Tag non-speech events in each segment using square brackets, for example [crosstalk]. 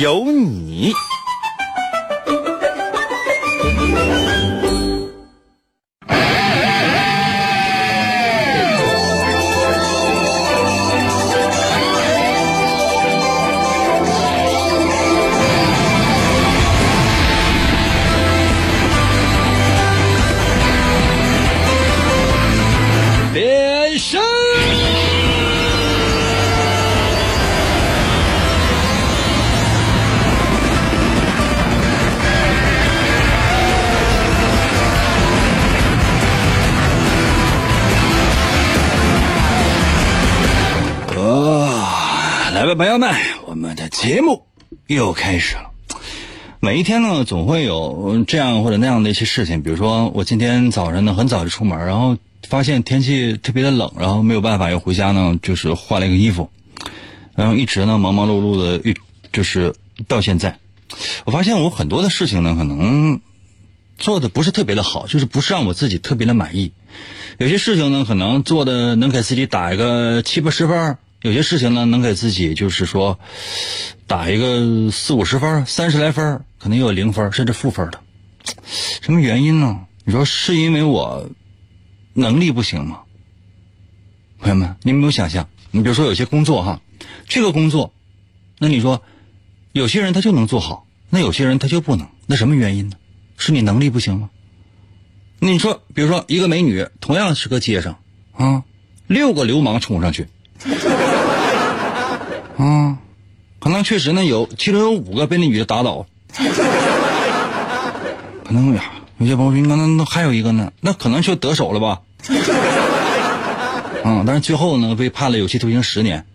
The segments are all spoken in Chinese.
有你。们，我们的节目又开始了。每一天呢，总会有这样或者那样的一些事情，比如说我今天早上呢很早就出门，然后发现天气特别的冷，然后没有办法，又回家呢就是换了一个衣服，然后一直呢忙忙碌碌的，一就是到现在，我发现我很多的事情呢可能做的不是特别的好，就是不是让我自己特别的满意。有些事情呢，可能做的能给自己打一个七八十分有些事情呢，能给自己就是说打一个四五十分三十来分可能也有零分甚至负分的。什么原因呢？你说是因为我能力不行吗？朋友们，你有没有想象？你比如说有些工作哈，这个工作，那你说有些人他就能做好，那有些人他就不能，那什么原因呢？是你能力不行吗？那你说，比如说一个美女，同样是个街上啊，六个流氓冲上去，啊，可能确实呢有，其中有五个被那女的打倒，可能呀，有些朋友说，那那还有一个呢，那可能就得手了吧，啊，[laughs] 但是最后呢被判了有期徒刑十年，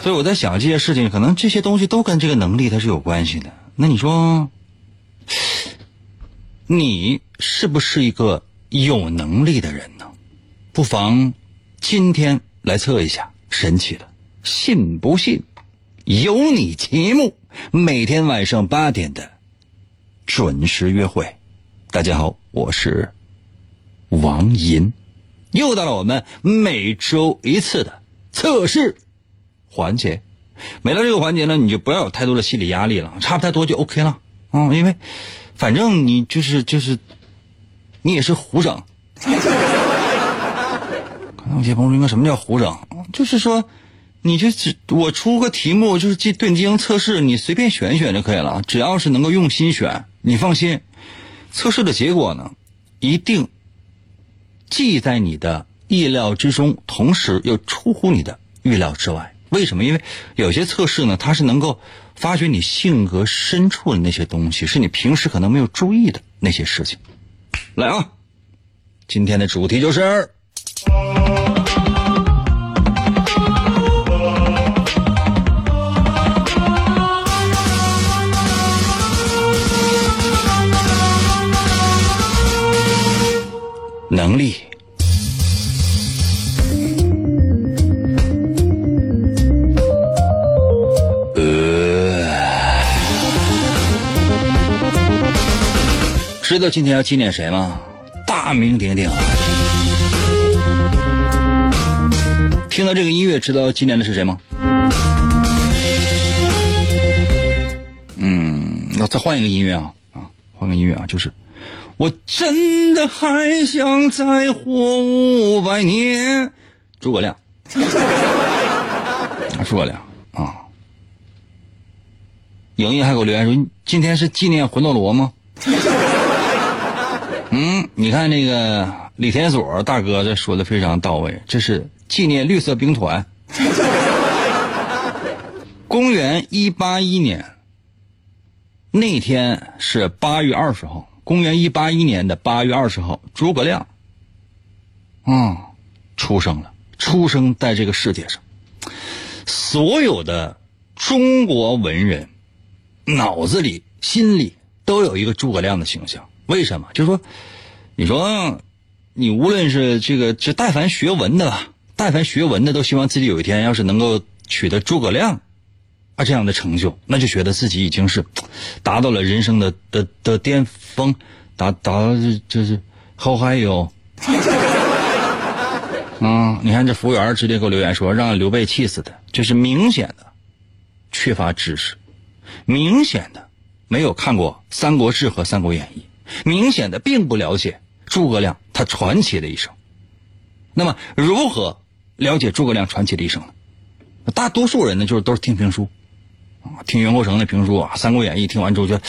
所以我在想这些事情，可能这些东西都跟这个能力它是有关系的。那你说？你是不是一个有能力的人呢？不妨今天来测一下，神奇的，信不信？有你节目，每天晚上八点的准时约会。大家好，我是王银，又到了我们每周一次的测试环节。每到这个环节呢，你就不要有太多的心理压力了，差不太多就 OK 了啊，因为。反正你就是就是，你也是胡整。可能有些朋友说，什么叫胡整？就是说，你就只我出个题目，就是进对你进行测试，你随便选一选就可以了。只要是能够用心选，你放心，测试的结果呢，一定既在你的意料之中，同时又出乎你的预料之外。为什么？因为有些测试呢，它是能够。发掘你性格深处的那些东西，是你平时可能没有注意的那些事情。来啊，今天的主题就是能力。知道今天要纪念谁吗？大名鼎鼎。听到这个音乐，知道纪念的是谁吗？嗯，那再换一个音乐啊啊，换个音乐啊，就是我真的还想再活五百年。诸葛亮，[laughs] 诸葛亮啊。莹莹还给我留言说：“今天是纪念魂斗罗吗？” [laughs] 嗯，你看那个李天锁大哥这说的非常到位，这是纪念绿色兵团。[laughs] 公元一八一年，那天是八月二十号。公元一八一年的八月二十号，诸葛亮，啊，出生了，出生在这个世界上。所有的中国文人脑子里、心里都有一个诸葛亮的形象。为什么？就是说，你说你无论是这个，就但凡学文的吧，但凡学文的都希望自己有一天要是能够取得诸葛亮啊这样的成就，那就觉得自己已经是达到了人生的的的巅峰，达达到这是好还有。啊！[laughs] 你看这服务员直接给我留言说，让刘备气死的，就是明显的缺乏知识，明显的没有看过《三国志》和《三国演义》，明显的并不了解诸葛亮他传奇的一生。那么，如何了解诸葛亮传奇的一生呢？大多数人呢，就是都是听评书，听袁国成的评书啊，《三国演义》听完之后，觉得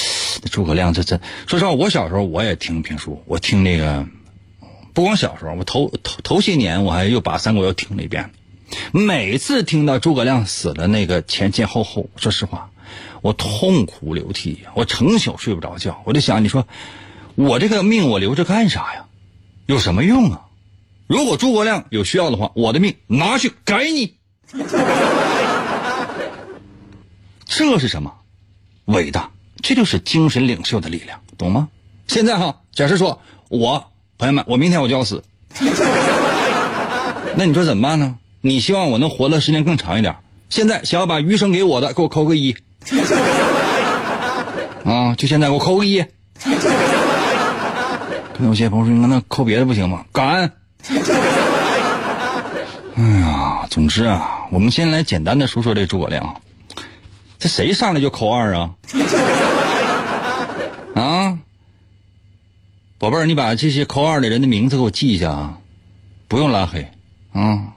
诸葛亮这这。说实话，我小时候我也听评书，我听那个。不光小时候，我头头头些年我还又把三国又听了一遍。每次听到诸葛亮死了那个前前后后，说实话，我痛哭流涕，我成宿睡不着觉。我就想，你说我这个命我留着干啥呀？有什么用啊？如果诸葛亮有需要的话，我的命拿去给你。这是什么？伟大！这就是精神领袖的力量，懂吗？现在哈，假设说我。朋友们，我明天我就要死，[laughs] 那你说怎么办呢？你希望我能活的时间更长一点，现在想要把余生给我的，给我扣个一，[laughs] 啊，就现在给我扣个一。跟有些朋友说，那扣别的不行吗？感恩。哎呀，总之啊，我们先来简单的说说这诸葛亮，这谁上来就扣二啊？[laughs] 啊？宝贝儿，你把这些扣二的人的名字给我记一下啊，不用拉黑啊。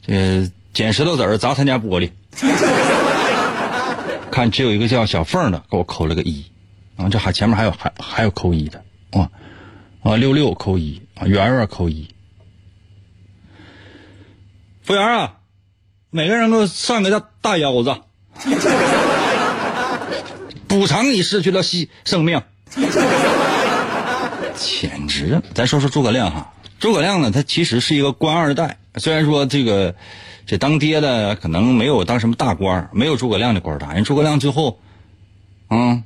这捡石头子儿砸他家玻璃，[laughs] 看只有一个叫小凤的，给我扣了个一啊。这还前面还有还还有扣一的啊啊六六扣一啊圆圆扣一。服务员啊，每个人给我上个大大腰子，[laughs] 补偿你失去了生生命。[laughs] 简直！咱说说诸葛亮哈，诸葛亮呢，他其实是一个官二代。虽然说这个这当爹的可能没有当什么大官，没有诸葛亮的官大。人诸葛亮最后，嗯，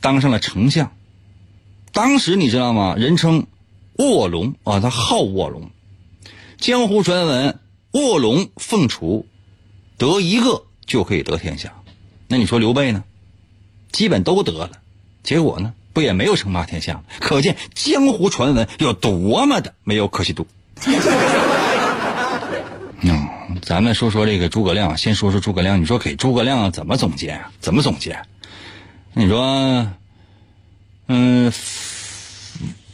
当上了丞相。当时你知道吗？人称卧龙啊，他号卧龙。江湖传闻，卧龙凤雏，得一个就可以得天下。那你说刘备呢？基本都得了，结果呢？不也没有称霸天下可见江湖传闻有多么的没有可信度。[laughs] 嗯，咱们说说这个诸葛亮，先说说诸葛亮。你说给诸葛亮怎么总结啊？怎么总结？你说，嗯，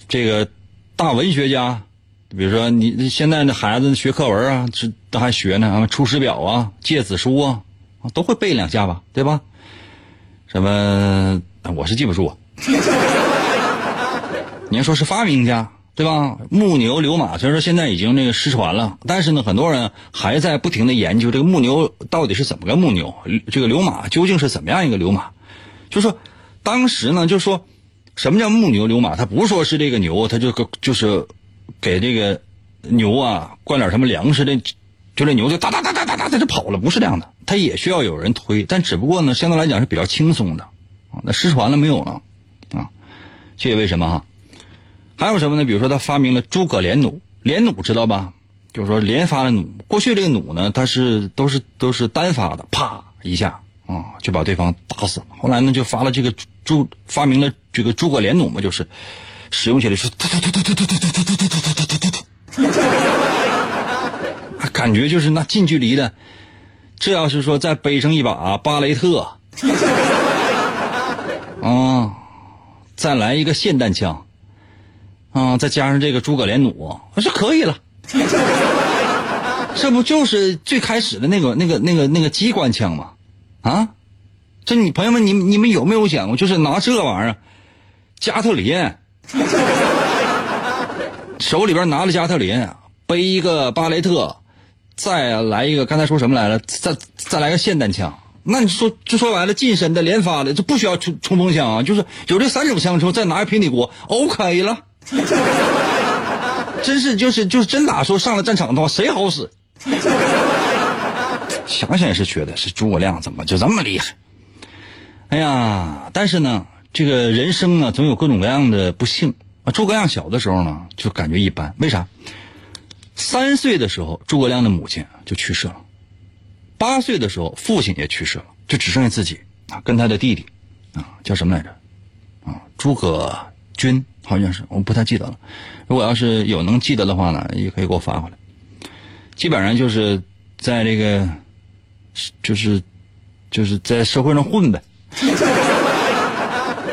这个大文学家，比如说你现在的孩子学课文啊，这都还学呢，《出师表》啊，《诫子书》啊，都会背两下吧，对吧？什么？我是记不住。您说是发明家对吧？木牛流马虽然说现在已经那个失传了，但是呢，很多人还在不停的研究这个木牛到底是怎么个木牛，这个流马究竟是怎么样一个流马？就说当时呢，就说什么叫木牛流马？他不说是这个牛，他就就是给这个牛啊灌点什么粮食的，就这牛就哒哒哒哒哒哒在这跑了，不是这样的，它也需要有人推，但只不过呢，相对来讲是比较轻松的啊。那失传了没有了？啊，这也为什么哈？还有什么呢？比如说他发明了诸葛连弩，连弩知道吧？就是说连发的弩。过去这个弩呢，它是都是都是单发的，啪一下啊就把对方打死了。后来呢，就发了这个诸发明了这个诸葛连弩嘛，就是使用起来是突突突突突突突突突突突突突突突，感觉就是那近距离的。这要是说再背上一把巴雷特。[laughs] 啊，再来一个霰弹枪，啊，再加上这个诸葛连弩，那就可以了。这不就是最开始的那个、那个、那个、那个机关枪吗？啊，这你朋友们，你你们有没有想过，就是拿这玩意儿，加特林，[laughs] 手里边拿着加特林，背一个巴雷特，再来一个，刚才说什么来了？再再来个霰弹枪。那你说，就说白了，近身的、连发的，就不需要冲冲锋枪啊，就是有这三种枪之后，再拿个平底锅，OK 了。真是，就是就是真打说上了战场的话，谁好使？想想也是觉得，是诸葛亮怎么就这么厉害？哎呀，但是呢，这个人生呢，总有各种各样的不幸。诸葛亮小的时候呢，就感觉一般，为啥？三岁的时候，诸葛亮的母亲就去世了；八岁的时候，父亲也去世了，就只剩下自己啊，跟他的弟弟啊，叫什么来着？啊，诸葛均好像是，我不太记得了。如果要是有能记得的话呢，也可以给我发回来。基本上就是在这个，就是就是在社会上混呗。[laughs]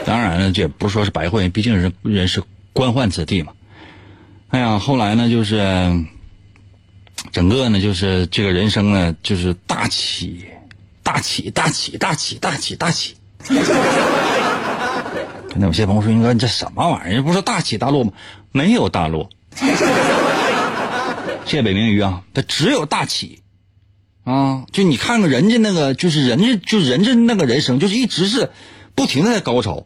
当然了，这也不是说是白混，毕竟人人是官宦子弟嘛。哎呀，后来呢，就是整个呢，就是这个人生呢，就是大起大起大起大起大起大起。可能 [laughs] 有些朋友说：“你哥，你这什么玩意儿？不是大起大落吗？没有大落。”谢谢北冥鱼啊，它只有大起。啊，就你看看人家那个，就是人家，就人家那个人生，就是一直是不停的在高潮。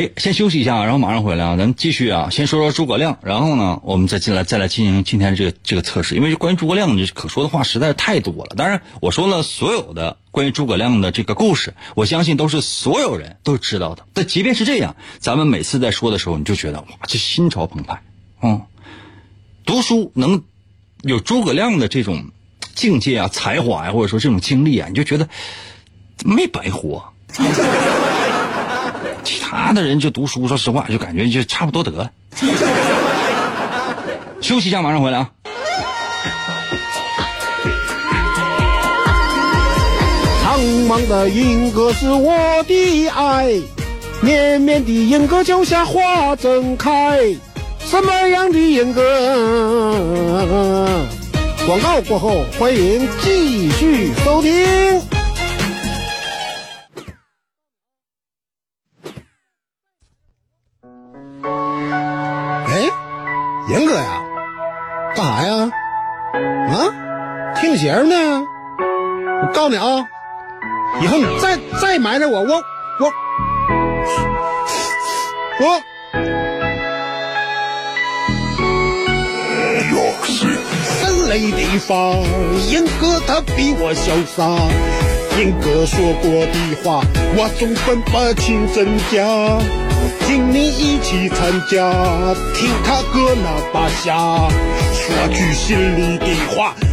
哎，先休息一下，然后马上回来啊！咱们继续啊，先说说诸葛亮，然后呢，我们再进来再来进行今天这个这个测试。因为关于诸葛亮，这可说的话实在是太多了。当然，我说了所有的关于诸葛亮的这个故事，我相信都是所有人都知道的。但即便是这样，咱们每次在说的时候，你就觉得哇，这心潮澎湃啊！读书能有诸葛亮的这种境界啊、才华呀，或者说这种经历啊，你就觉得没白活。其他的人就读书，说实话，就感觉就差不多得了。[laughs] 休息一下，马上回来啊！苍茫的银河是我的爱，绵绵的银河脚下花正开。什么样的银河？广告过后，欢迎继续收听。你啊，以后你再再埋汰我，我我我。三雷地方，严哥他比我潇洒。严哥说过的话，我总分不清真假。请你一起参加，听他哥那把下，说句心里的话。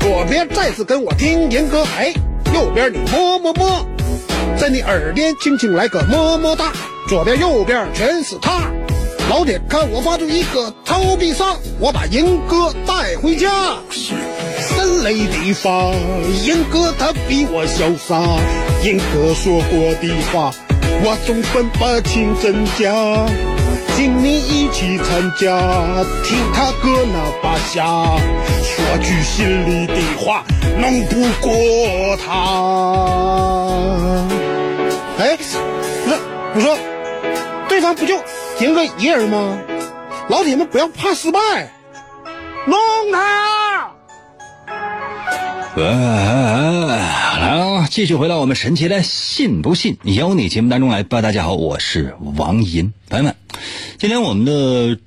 左边再次跟我听严歌，哎，右边你么么么，在你耳边轻轻来个么么哒。左边右边全是他，老铁看我发出一个投币杀，我把严哥带回家。神雷地方，严哥他比我潇洒，严哥说过的话，我总分不清真假。请你一起参加，听他哥那把下，说句心里的话，弄不过他。哎，不是，我说，对方不就赢个一人吗？老铁们不要怕失败，弄他！来啊，继续回到我们神奇的“信不信由你”节目当中来吧。大家好，我是王银，朋友们。今天我们的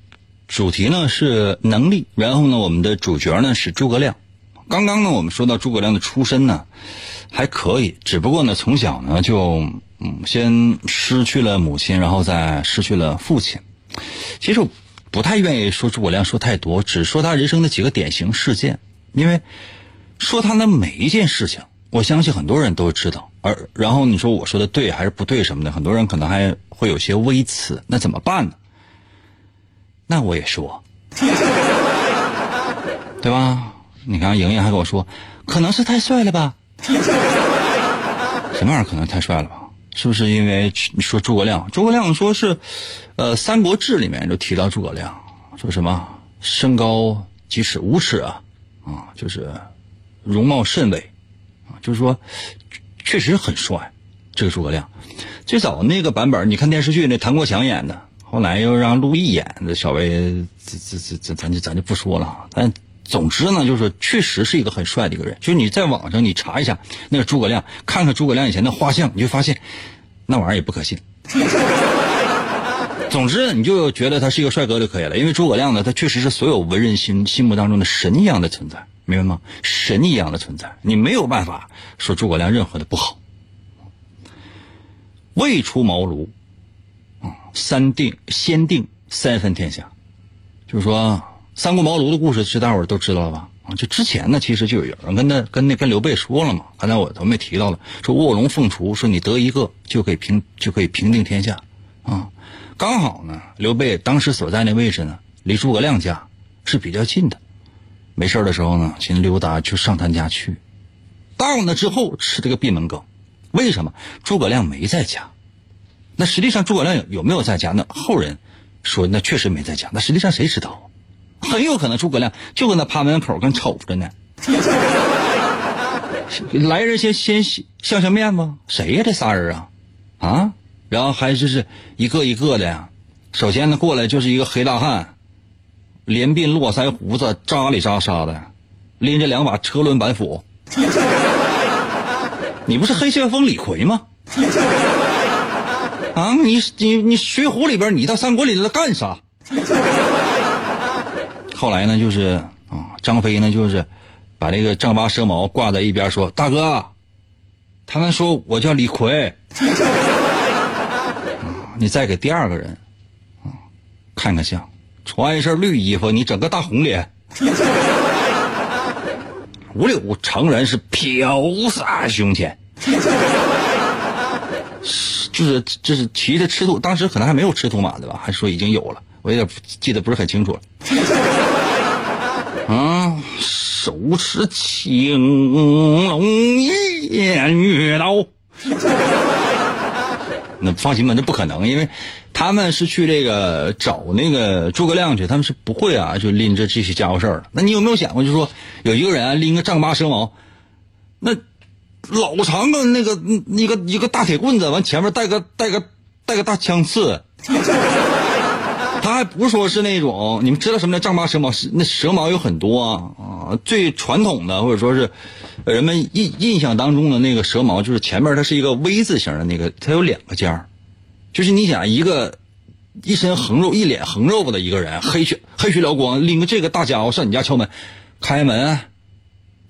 主题呢是能力，然后呢，我们的主角呢是诸葛亮。刚刚呢，我们说到诸葛亮的出身呢还可以，只不过呢，从小呢就嗯先失去了母亲，然后再失去了父亲。其实我不太愿意说诸葛亮说太多，只说他人生的几个典型事件，因为说他的每一件事情，我相信很多人都知道。而然后你说我说的对还是不对什么的，很多人可能还会有些微词，那怎么办呢？那我也说，[laughs] 对吧？你看，莹莹还跟我说，可能是太帅了吧？[laughs] 什么玩意儿可能太帅了吧？是不是因为你说诸葛亮？诸葛亮说是，呃，《三国志》里面就提到诸葛亮，说什么身高几尺五尺啊，啊，就是容貌甚伟，啊，就是说确实很帅。这个诸葛亮，最早那个版本，你看电视剧那谭国强演的，后来又让陆毅演的，稍微这这这这咱就咱就不说了。但总之呢，就是确实是一个很帅的一个人。就你在网上你查一下那个诸葛亮，看看诸葛亮以前的画像，你就发现那玩意儿也不可信。[laughs] 总之，你就觉得他是一个帅哥就可以了，因为诸葛亮呢，他确实是所有文人心心目当中的神一样的存在，明白吗？神一样的存在，你没有办法说诸葛亮任何的不好。未出茅庐，啊，三定先定三分天下，就是说三顾茅庐的故事，是大伙儿都知道了吧？就之前呢，其实就有人跟他跟那跟刘备说了嘛，刚才我都没提到了，说卧龙凤雏，说你得一个就可以平就可以平定天下，啊，刚好呢，刘备当时所在那位置呢，离诸葛亮家是比较近的，没事的时候呢，请刘达就上他家去，到那之后吃这个闭门羹。为什么诸葛亮没在家？那实际上诸葛亮有有没有在家？那后人说那确实没在家。那实际上谁知道？很有可能诸葛亮就搁那趴门口跟瞅着呢。[laughs] 来人先先相相面吗？谁呀？这仨人啊？啊？然后还就是一个一个的呀。首先呢过来就是一个黑大汉，连鬓络腮胡子扎里扎沙的，拎着两把车轮板斧。你不是黑旋风李逵吗？啊，你你你水浒里边，你到三国里头干啥？后来呢，就是啊，张飞呢，就是把这个丈八蛇矛挂在一边，说：“大哥，他们说我叫李逵。你再给第二个人啊看看相，穿一身绿衣服，你整个大红脸。[laughs] 五柳长髯是飘洒胸前，[laughs] 就是就是骑着赤兔，当时可能还没有赤兔马对吧？还是说已经有了？我有点记得不是很清楚了。[laughs] 啊，手持青龙偃月刀。那放心吧，那不可能，因为他们是去这个找那个诸葛亮去，他们是不会啊，就拎着这些家伙事儿。那你有没有想过，就是说有一个人拎个丈八蛇矛，那老长个那个一个一个大铁棍子，完前面带个带个带个大枪刺，[laughs] 他还不说是那种，你们知道什么叫丈八蛇矛？那蛇矛有很多啊，最传统的或者说是。人们印印象当中的那个蛇矛，就是前面它是一个 V 字形的那个，它有两个尖儿，就是你想一个一身横肉、一脸横肉的一个人，黑血黑血燎光，拎个这个大家伙上你家敲门，开门，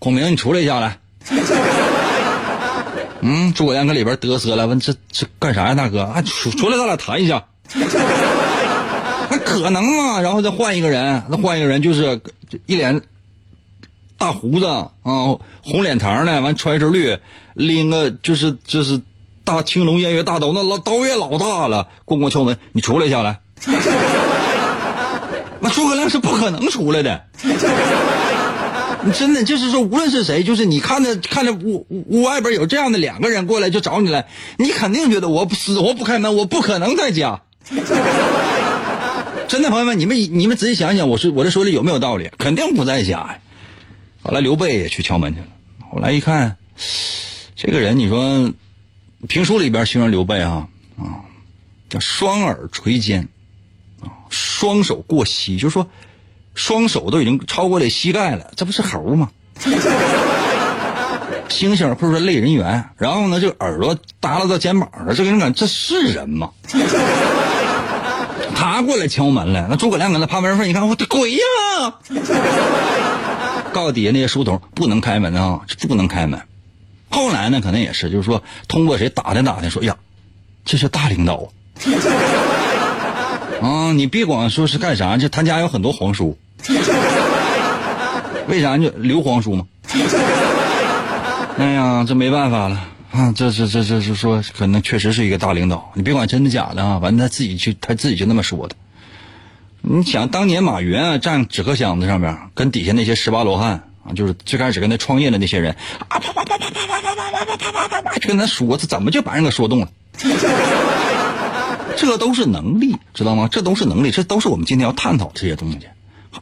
孔明你出来一下来。[laughs] 嗯，诸葛亮搁里边嘚瑟了，问这这干啥呀，大哥？啊，出出来咱俩谈一下。可能吗？然后再换一个人，那换一个人就是一脸。大胡子啊，红脸膛的，完穿一身绿，拎个就是就是大青龙偃月大刀，那老刀也老大了。咣咣敲门，你出来一下来。[laughs] 那诸葛亮是不可能出来的。你真的就是说，无论是谁，就是你看着看着屋屋外边有这样的两个人过来就找你来，你肯定觉得我死活不开门，我不可能在家。真的朋友们，你们你们仔细想想，我说我这说的有没有道理？肯定不在家呀。后来刘备也去敲门去了。后来一看，这个人，你说评书里边形容刘备啊啊，叫双耳垂肩，啊，双手过膝，就是说双手都已经超过了膝盖了，这不是猴吗？[laughs] 猩猩或者说类人猿，然后呢，这个耳朵耷拉到肩膀上，这个人感这是人吗？他过来敲门了，那诸葛亮搁那趴门缝，你看我的鬼呀！[laughs] 告诉底下那些书童不能开门啊，是不能开门。后来呢，可能也是，就是说通过谁打听打听，说呀，这是大领导啊，[laughs] 你别光说是干啥，就他家有很多皇叔，[laughs] 为啥就刘皇叔吗？哎呀，这没办法了啊，这这这这是说可能确实是一个大领导，你别管真的假的啊，反正他自己就他自己就那么说的。你想当年马云啊站纸壳箱子上面，跟底下那些十八罗汉啊，就是最开始跟他创业的那些人啊，啪啪啪啪啪啪啪啪啪啪啪啪，就跟他说，他怎么就把人给说动了？[laughs] 这都是能力，知道吗？这都是能力，这都是我们今天要探讨这些东西。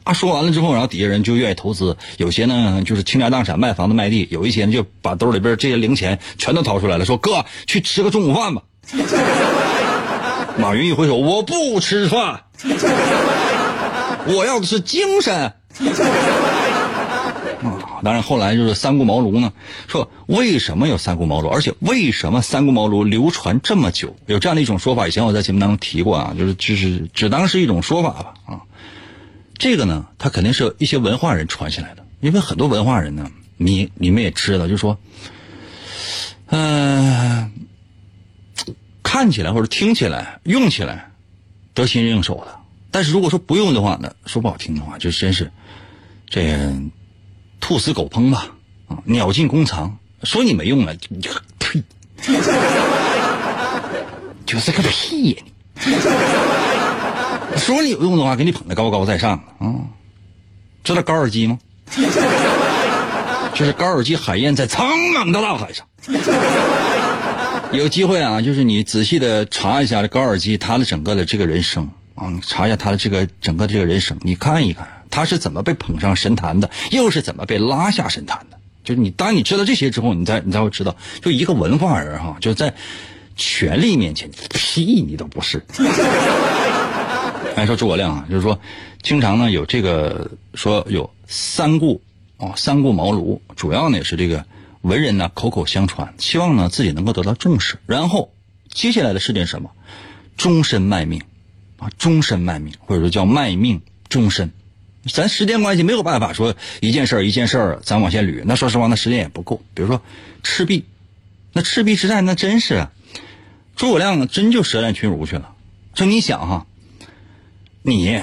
啊，说完了之后，然后底下人就愿意投资，有些呢就是倾家荡产卖房子卖地，有一些呢就把兜里边这些零钱全都掏出来了，说哥去吃个中午饭吧。[laughs] 马云一挥手，我不吃饭，我要的是精神。[laughs] 啊，当然后来就是三顾茅庐呢，说为什么有三顾茅庐，而且为什么三顾茅庐流传这么久？有这样的一种说法，以前我在节目当中提过啊，就是就是只当是一种说法吧啊。这个呢，它肯定是一些文化人传下来的，因为很多文化人呢，你你们也知道，就说，嗯、看起来或者听起来、用起来得心应手的，但是如果说不用的话呢，说不好听的话，就真是这个兔死狗烹吧，啊，鸟尽弓藏。说你没用了，你呸，[laughs] 就是个屁呀你！说你有用的话，给你捧得高高在上啊！知道高尔基吗？就是高尔基海燕在苍茫的大海上。有机会啊，就是你仔细的查一下高尔基他的整个的这个人生啊，你查一下他的这个整个的这个人生，你看一看他是怎么被捧上神坛的，又是怎么被拉下神坛的。就是你，当你知道这些之后，你才你才会知道，就一个文化人哈，就在权力面前，屁你都不是。还说诸葛亮啊，就是说，经常呢有这个说有三顾啊，三顾茅庐，主要呢也是这个文人呢口口相传，希望呢自己能够得到重视，然后接下来的是点什么？终身卖命啊，终身卖命，或者说叫卖命终身。咱时间关系没有办法说一件事儿一件事儿咱往下捋，那说实话那时间也不够。比如说赤壁，那赤壁之战那真是，诸葛亮真就舌战群儒去了。就你想哈。你，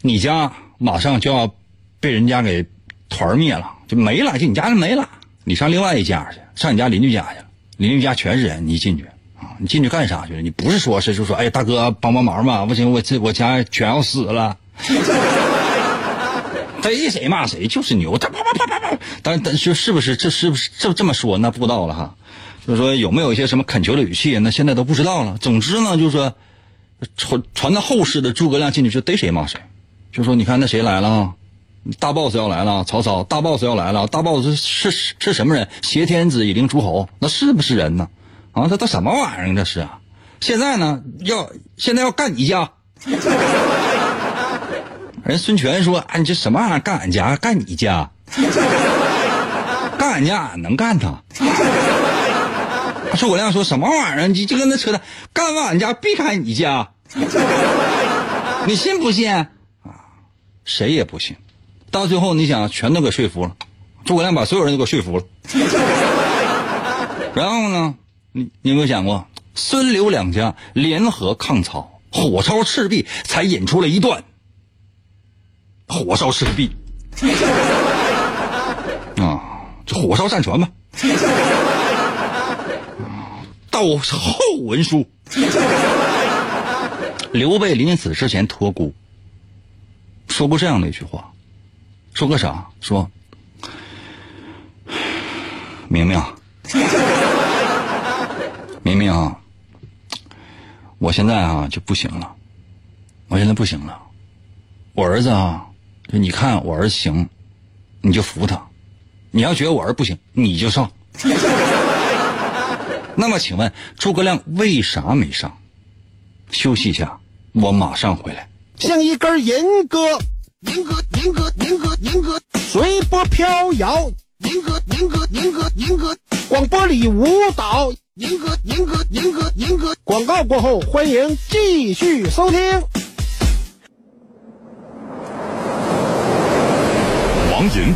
你家马上就要被人家给团灭了，就没了，就你家就没了。你上另外一家去，上你家邻居家去，邻居家全是人，你一进去啊，你进去干啥去了？你不是说是就说，哎，大哥帮帮忙吧，不行，我这我家全要死了。[laughs] 逮谁骂谁就是牛，啪啪啪啪啪。但但是是不是这是不是这这么说？那不知道了哈。就是说有没有一些什么恳求的语气？那现在都不知道了。总之呢，就是说。传传到后世的诸葛亮进去就逮谁骂谁，就说你看那谁来了，大 boss 要来了，曹操大 boss 要来了，大 boss 是是是什么人？挟天子以令诸侯，那是不是人呢？啊，这都什么玩意儿？这是啊！现在呢，要现在要干你家。人孙权说：“啊，你这什么玩意儿？干俺家？干你家？干俺家俺能干他？” [laughs] 诸葛亮说什么玩意儿？你就跟他扯淡，干完俺家必开你家，[laughs] 你信不信？啊，谁也不信。到最后，你想全都给说服了，诸葛亮把所有人都给说服了。[laughs] 然后呢，你你有没有想过，孙刘两家联合抗曹，火烧赤壁，才引出了一段火烧赤壁啊，这火烧战船吧。到后文书，[laughs] 刘备临死之前托孤，说过这样的一句话，说个啥？说明明，[laughs] 明明啊，我现在啊就不行了，我现在不行了，我儿子啊，就你看我儿子行，你就服他；你要觉得我儿子不行，你就上。那么，请问诸葛亮为啥没上？休息一下，我马上回来。像一根银戈，银戈，银戈，银戈，银戈，随波飘摇。银戈，银戈，银戈，银戈，广播里舞蹈。银戈，银戈，银戈，银戈。广告过后，欢迎继续收听。王银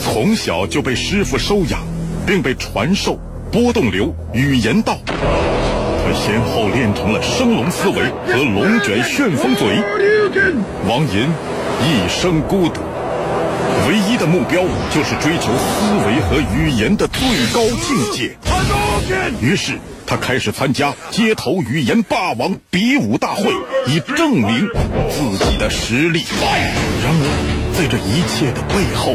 从小就被师傅收养，并被传授。波动流语言道，他先后练成了升龙思维和龙卷旋风嘴。王寅一生孤独，唯一的目标就是追求思维和语言的最高境界。于是他开始参加街头语言霸王比武大会，以证明自己的实力。然而，在这一切的背后，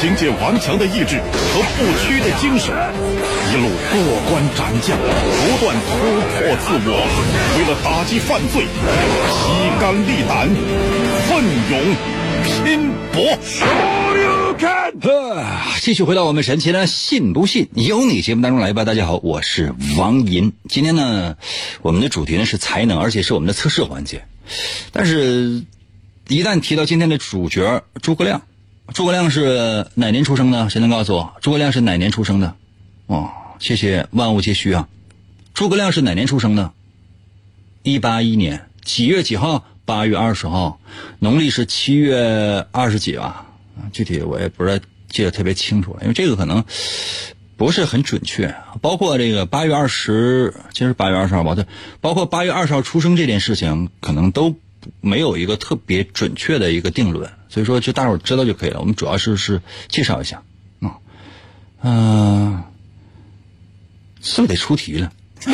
凭借顽强的意志和不屈的精神，一路过关斩将，不断突破自我，为了打击犯罪，披肝沥胆，奋勇拼搏。继续回到我们神奇的“信不信由你”节目当中来吧。大家好，我是王银。今天呢，我们的主题呢是才能，而且是我们的测试环节。但是，一旦提到今天的主角诸葛亮，诸葛亮是哪年出生的？谁能告诉我？诸葛亮是哪年出生的？哦，谢谢万物皆虚啊。诸葛亮是哪年出生的？一八一年几月几号？八月二十号，农历是七月二十几吧？具体我也不是记得特别清楚了，因为这个可能不是很准确。包括这个八月二十，今是八月二十号吧？对，包括八月二十号出生这件事情，可能都没有一个特别准确的一个定论。所以说，就大伙儿知道就可以了。我们主要是是介绍一下啊，嗯，是不是得出题了？[laughs]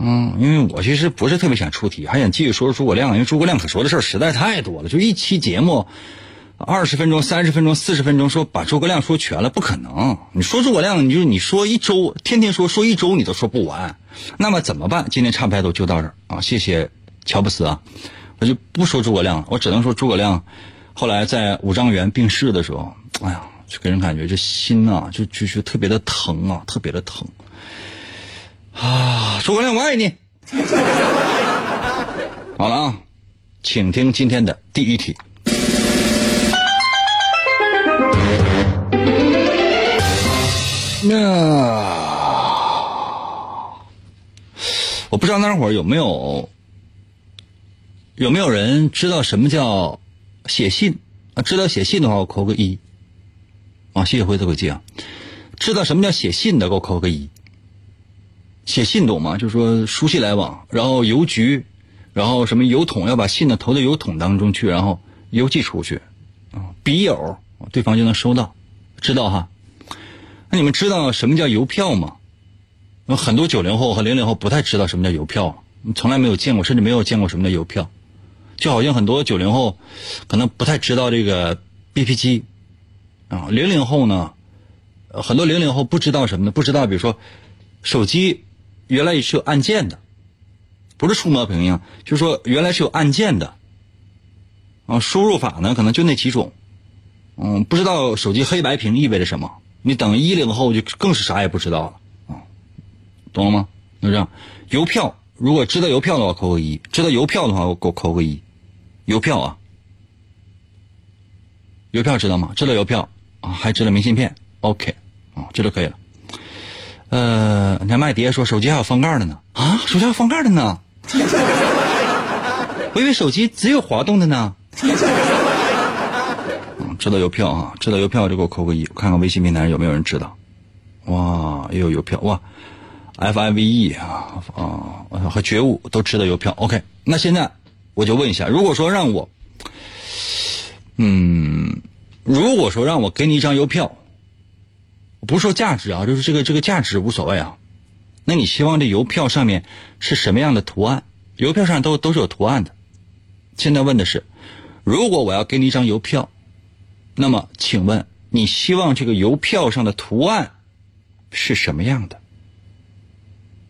嗯，因为我其实不是特别想出题，还想继续说说诸葛亮，因为诸葛亮可说的事儿实在太多了。就一期节目，二十分钟、三十分钟、四十分钟，说把诸葛亮说全了，不可能。你说诸葛亮，你就你说一周，天天说，说一周你都说不完。那么怎么办？今天差不太多就到这儿啊，谢谢乔布斯啊，我就不说诸葛亮了，我只能说诸葛亮后来在五丈原病逝的时候，哎呀，就给人感觉这心啊，就就就特别的疼啊，特别的疼。啊，诸葛亮，我爱你。好了啊，请听今天的第一题。那我不知道那会儿有没有有没有人知道什么叫写信啊？知道写信的话，我扣个一。啊，谢谢灰色轨迹啊！知道什么叫写信的，给我扣个一。写信懂吗？就是说书信来往，然后邮局，然后什么邮筒要把信呢投到邮筒当中去，然后邮寄出去，啊，笔友对方就能收到，知道哈？那你们知道什么叫邮票吗？很多九零后和零零后不太知道什么叫邮票，从来没有见过，甚至没有见过什么叫邮票，就好像很多九零后可能不太知道这个 BP 机，啊，零零后呢，很多零零后不知道什么呢？不知道，比如说手机。原来也是有按键的，不是触摸屏一样，就是说原来是有按键的。啊，输入法呢可能就那几种，嗯，不知道手机黑白屏意味着什么。你等一零后就更是啥也不知道了，啊，懂了吗？就这样，邮票如果知道邮票的话扣个一，知道邮票的话我给我扣个一，邮票啊，邮票知道吗？知道邮票啊，还知道明信片，OK，啊，这就可以了。呃，你看麦蝶说手机还有翻盖的呢啊，手机还有翻盖的呢，[laughs] 我以为手机只有滑动的呢。知道邮票啊，知道邮票就给我扣个一，我看看微信平台有没有人知道。哇，也有邮票哇，F I V E 啊啊和觉悟都知道邮票。OK，那现在我就问一下，如果说让我，嗯，如果说让我给你一张邮票。不说价值啊，就是这个这个价值无所谓啊。那你希望这邮票上面是什么样的图案？邮票上都都是有图案的。现在问的是，如果我要给你一张邮票，那么请问你希望这个邮票上的图案是什么样的？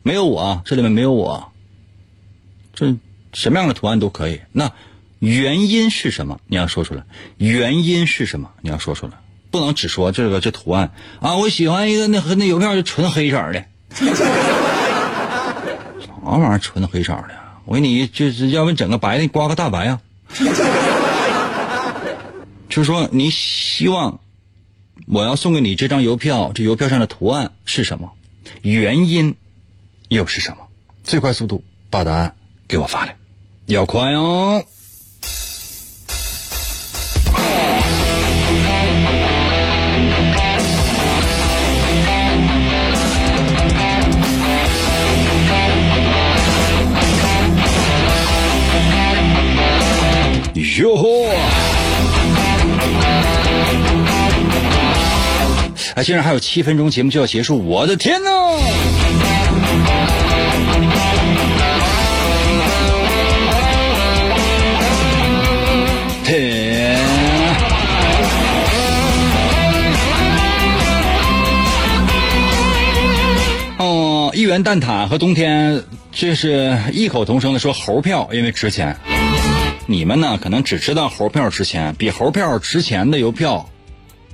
没有我，这里面没有我。这什么样的图案都可以。那原因是什么？你要说出来。原因是什么？你要说出来。不能只说这个这图案啊！我喜欢一个那和那邮票是纯黑色的，啥玩意儿纯黑色的？我给你就是要不你整个白的，刮个大白啊！就是说你希望我要送给你这张邮票，这邮票上的图案是什么？原因又是什么？最快速度把答案给我发来，要快哦。哟吼！啊，竟然还有七分钟节目就要结束，我的天呐！元蛋挞和冬天这是异口同声的说猴票，因为值钱。你们呢，可能只知道猴票值钱，比猴票值钱的邮票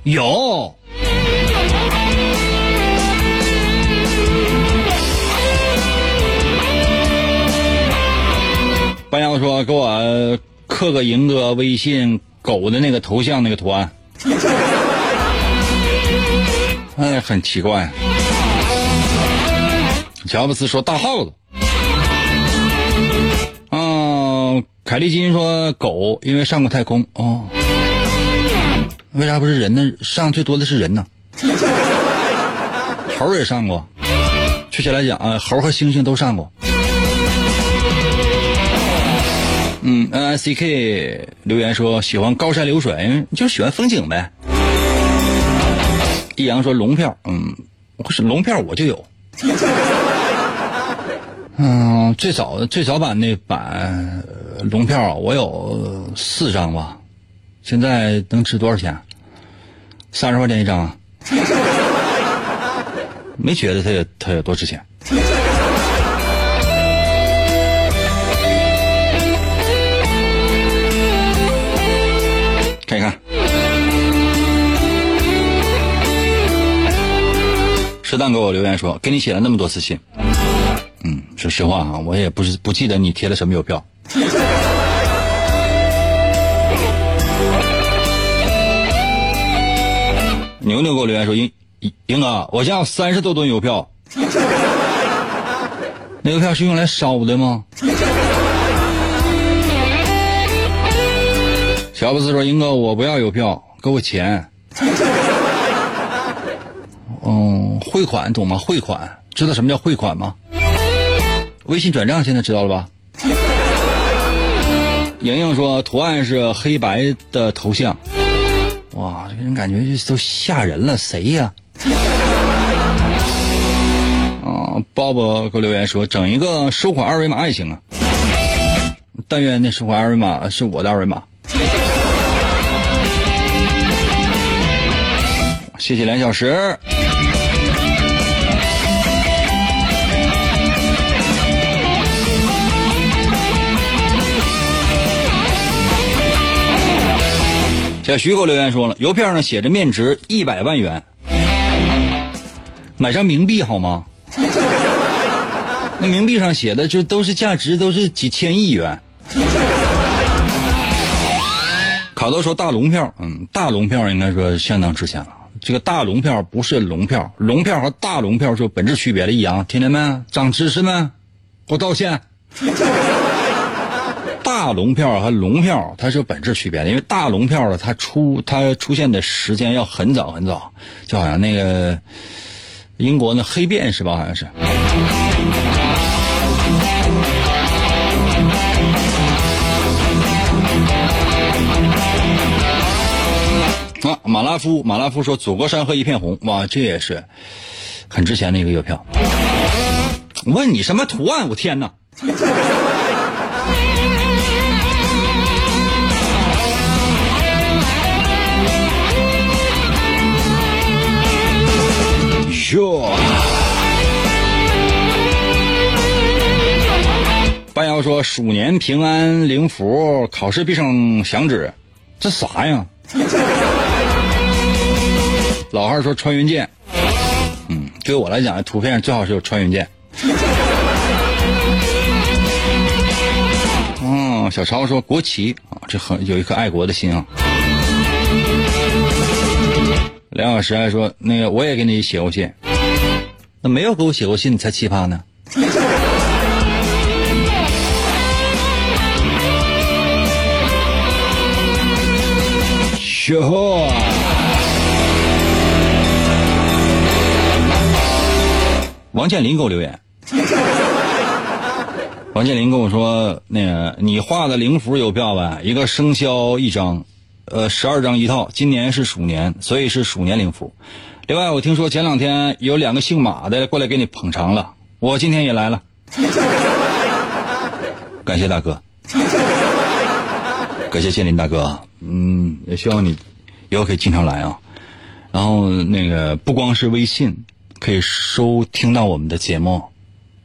有。班瑶说：“给我刻个赢哥微信狗的那个头像那个图案。”哎，很奇怪。乔布斯说：“大耗子。”啊，凯利金说：“狗，因为上过太空。”哦，为啥不是人呢？上最多的是人呢。猴也上过，确切来讲啊，猴和猩猩都上过。嗯，N I C K 留言说喜欢高山流水，就是喜欢风景呗。易阳说龙票，嗯，是龙票我就有。嗯，最早最早版那版龙票我有四张吧，现在能值多少钱？三十块钱一张，没觉得它有它有多值钱。看一看，适当给我留言说，给你写了那么多次信，说实话啊，我也不是不记得你贴了什么邮票。[laughs] 牛牛给我留言说，英英哥，我家有三十多吨邮票，那邮票是用来烧的吗？乔布斯说：“英哥，我不要邮票，给我钱。嗯，汇款懂吗？汇款，知道什么叫汇款吗？微信转账现在知道了吧？” [laughs] 莹莹说：“图案是黑白的头像。”哇，这个人感觉都吓人了，谁呀？[laughs] 啊，鲍勃给我留言说：“整一个收款二维码也行啊。”但愿那收款二维码是我的二维码。谢谢两小时。小徐给我留言说了，邮票上写着面值一百万元，买张冥币好吗？那冥币上写的就都是价值都是几千亿元。卡多说大龙票，嗯，大龙票应该说相当值钱了。这个大龙票不是龙票，龙票和大龙票是有本质区别的。一样，听见没？长知识没？给我道歉。大龙票和龙票它是有本质区别的，因为大龙票呢，它出它出现的时间要很早很早，就好像那个英国那黑便是吧？好像是。啊，马拉夫，马拉夫说：“祖国山河一片红。”哇，这也是很值钱的一个邮票。问你什么图案？我天哪！：“鼠年平安灵符，考试必胜响指，这啥呀？” [laughs] 老汉说穿云箭，嗯，对我来讲，图片最好是有穿云箭。嗯，[laughs] 小超说国旗啊，这很有一颗爱国的心啊。梁小时还说那个我也给你写过信，那没有给我写过信，你才奇葩呢。哟！王健林给我留言，[laughs] 王健林跟我说：“那个你画的灵符有票吧，一个生肖一张，呃，十二张一套。今年是鼠年，所以是鼠年灵符。另外，我听说前两天有两个姓马的过来给你捧场了，我今天也来了。[laughs] 感谢大哥，感谢建林大哥。嗯，也希望你以后可以经常来啊。然后那个不光是微信可以收听到我们的节目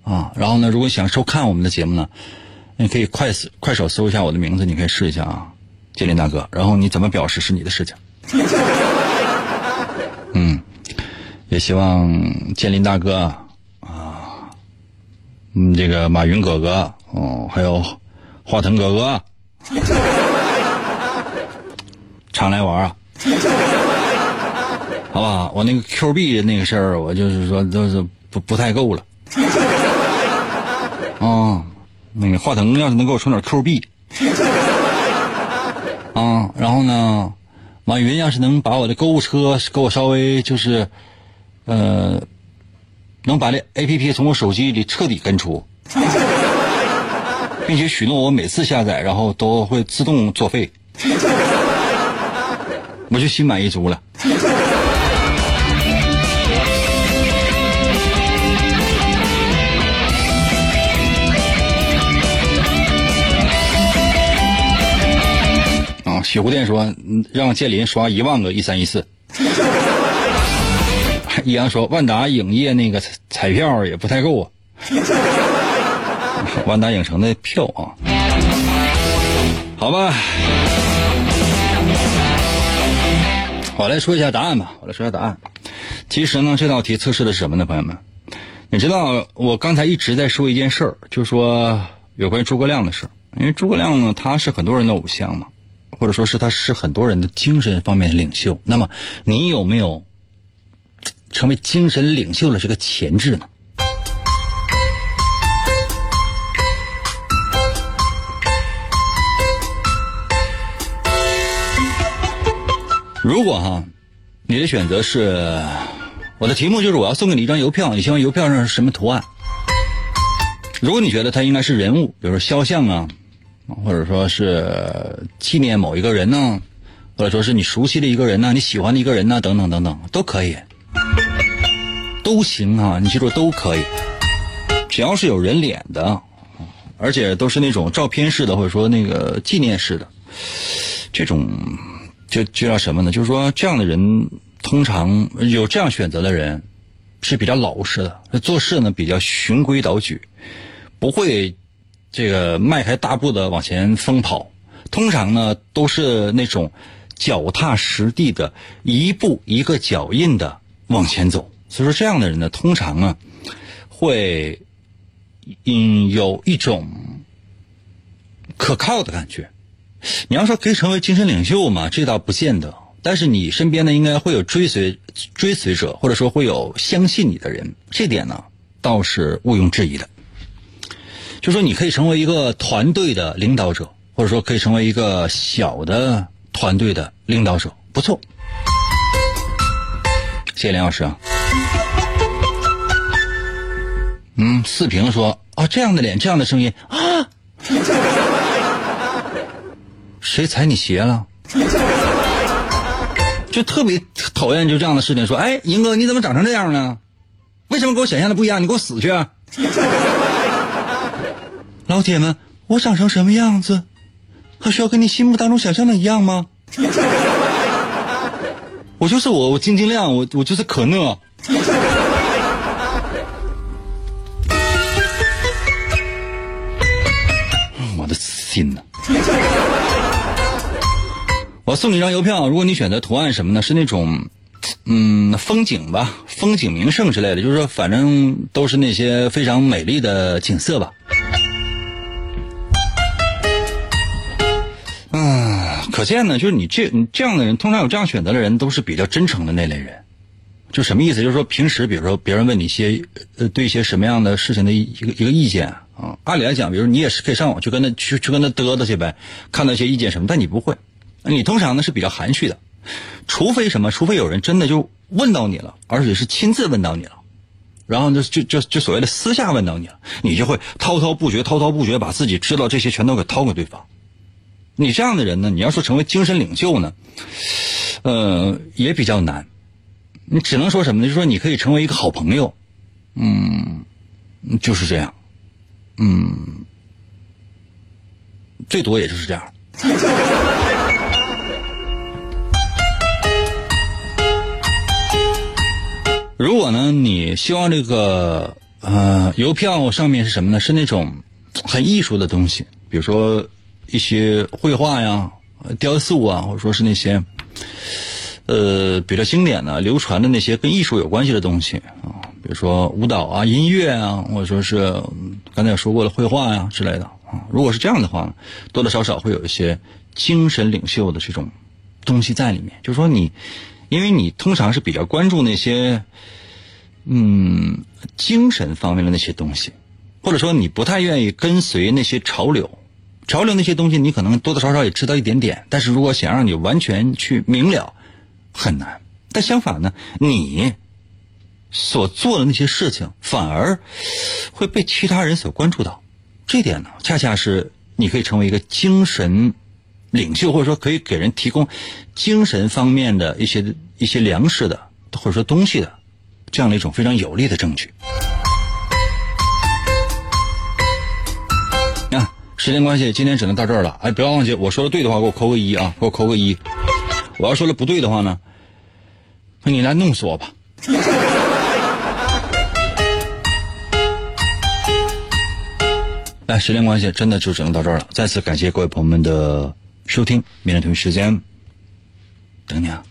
啊，然后呢，如果想收看我们的节目呢，你可以快快手搜一下我的名字，你可以试一下啊，建林大哥。然后你怎么表示是你的事情。[laughs] 嗯，也希望建林大哥啊，嗯，这个马云哥哥哦，还有华腾哥哥，常来玩啊。[laughs] 好吧，我那个 Q 币的那个事儿，我就是说都是不不太够了。[laughs] 啊，那个华腾要是能给我充点 Q 币，[laughs] 啊，然后呢，马云要是能把我的购物车给我稍微就是，呃，能把这 A P P 从我手机里彻底根除，并且许诺我每次下载然后都会自动作废，我就心满意足了。啊雪狐店说：“让建林刷一万个一三一四。[laughs] ”易阳说：“万达影业那个彩票也不太够啊。[laughs] ”万达影城的票啊，好吧。我来说一下答案吧。我来说一下答案。其实呢，这道题测试的是什么呢，朋友们？你知道我刚才一直在说一件事儿，就说有关于诸葛亮的事儿因为诸葛亮呢，他是很多人的偶像嘛。或者说是他是很多人的精神方面的领袖，那么你有没有成为精神领袖的这个潜质呢？如果哈，你的选择是，我的题目就是我要送给你一张邮票，你希望邮票上是什么图案？如果你觉得它应该是人物，比如说肖像啊。或者说是纪念某一个人呢，或者说是你熟悉的一个人呢，你喜欢的一个人呢，等等等等，都可以，都行啊！你记住，都可以，只要是有人脸的，而且都是那种照片式的，或者说那个纪念式的，这种就就叫什么呢？就是说这样的人，通常有这样选择的人是比较老实的，做事呢比较循规蹈矩，不会。这个迈开大步的往前疯跑，通常呢都是那种脚踏实地的，一步一个脚印的往前走。所以说这样的人呢，通常啊会嗯有一种可靠的感觉。你要说可以成为精神领袖嘛，这倒不见得。但是你身边呢应该会有追随追随者，或者说会有相信你的人，这点呢倒是毋庸置疑的。就说你可以成为一个团队的领导者，或者说可以成为一个小的团队的领导者，不错。谢谢梁老师啊。嗯，四平说啊，这样的脸，这样的声音啊，谁踩你鞋了？[laughs] 就特别讨厌就这样的事情。说，哎，银哥，你怎么长成这样呢？为什么跟我想象的不一样？你给我死去！[laughs] 老铁们，我长成什么样子，还需要跟你心目当中想象的一样吗？[laughs] 我就是我，我晶晶亮，我我就是可乐。我的心呐！我送你一张邮票，如果你选择图案什么呢？是那种，嗯，风景吧，风景名胜之类的，就是说，反正都是那些非常美丽的景色吧。嗯可见呢，就是你这你这样的人，通常有这样选择的人，都是比较真诚的那类人。就什么意思？就是说平时，比如说别人问你一些呃对一些什么样的事情的一个一个意见啊，按理来讲，比如你也是可以上网去跟他去去跟他嘚嘚去呗，看到一些意见什么，但你不会，你通常呢是比较含蓄的，除非什么，除非有人真的就问到你了，而且是亲自问到你了，然后就就就就所谓的私下问到你了，你就会滔滔不绝，滔滔不绝把自己知道这些全都给掏给对方。你这样的人呢，你要说成为精神领袖呢，呃，也比较难。你只能说什么呢？就说你可以成为一个好朋友，嗯，就是这样，嗯，最多也就是这样。如果呢，你希望这个呃邮票上面是什么呢？是那种很艺术的东西，比如说一些绘画呀、雕塑啊，或者说是那些呃比较经典的、流传的那些跟艺术有关系的东西啊，比如说舞蹈啊、音乐啊，或者说是刚才也说过了绘画呀之类的啊。如果是这样的话，多多少少会有一些精神领袖的这种东西在里面。就是说你，因为你通常是比较关注那些。嗯，精神方面的那些东西，或者说你不太愿意跟随那些潮流，潮流那些东西你可能多多少少也知道一点点，但是如果想让你完全去明了，很难。但相反呢，你所做的那些事情反而会被其他人所关注到，这点呢，恰恰是你可以成为一个精神领袖，或者说可以给人提供精神方面的一些一些粮食的，或者说东西的。这样的一种非常有力的证据。啊，时间关系，今天只能到这儿了。哎，不要忘记，我说的对的话，给我扣个一啊，给我扣个一。我要说的不对的话呢，那你来弄死我吧。[laughs] 哎，时间关系，真的就只能到这儿了。再次感谢各位朋友们的收听，明天同一时间等你啊。